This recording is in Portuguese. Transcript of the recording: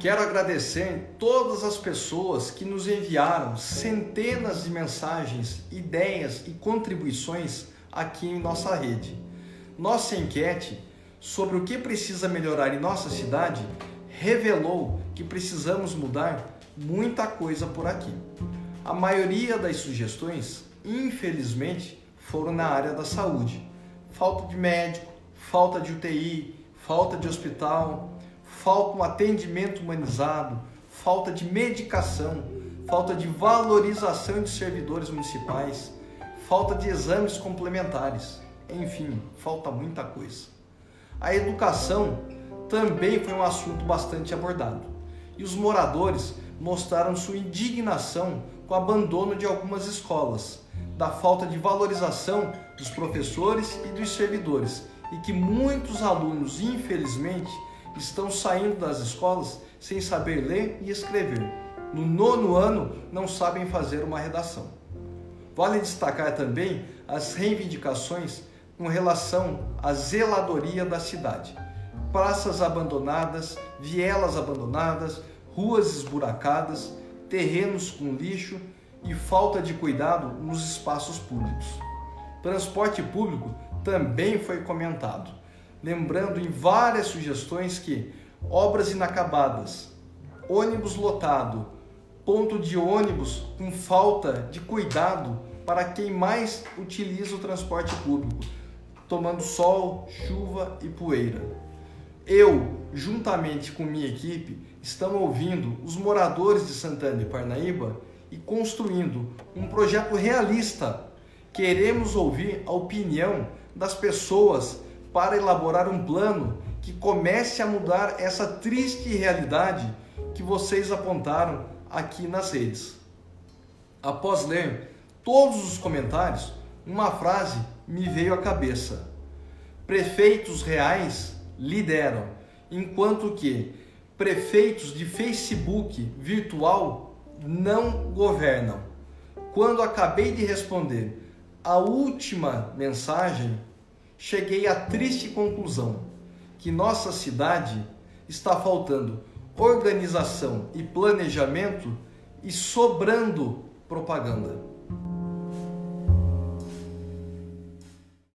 Quero agradecer todas as pessoas que nos enviaram centenas de mensagens, ideias e contribuições aqui em nossa rede. Nossa enquete sobre o que precisa melhorar em nossa cidade revelou que precisamos mudar muita coisa por aqui. A maioria das sugestões, infelizmente, foram na área da saúde. Falta de médico, falta de UTI, falta de hospital, falta um atendimento humanizado, falta de medicação, falta de valorização de servidores municipais, falta de exames complementares. Enfim, falta muita coisa. A educação também foi um assunto bastante abordado. E os moradores mostraram sua indignação com o abandono de algumas escolas, da falta de valorização dos professores e dos servidores, e que muitos alunos, infelizmente, estão saindo das escolas sem saber ler e escrever. No nono ano, não sabem fazer uma redação. Vale destacar também as reivindicações com relação à zeladoria da cidade. Praças abandonadas, vielas abandonadas, ruas esburacadas, terrenos com lixo e falta de cuidado nos espaços públicos. Transporte público também foi comentado lembrando em várias sugestões que obras inacabadas, ônibus lotado, ponto de ônibus com falta de cuidado para quem mais utiliza o transporte público, tomando sol, chuva e poeira. Eu, juntamente com minha equipe, estamos ouvindo os moradores de Santana e Parnaíba e construindo um projeto realista. Queremos ouvir a opinião das pessoas para elaborar um plano que comece a mudar essa triste realidade que vocês apontaram aqui nas redes. Após ler todos os comentários, uma frase me veio à cabeça: Prefeitos reais lideram, enquanto que prefeitos de Facebook virtual não governam. Quando acabei de responder a última mensagem, cheguei à triste conclusão que nossa cidade está faltando organização e planejamento e sobrando propaganda.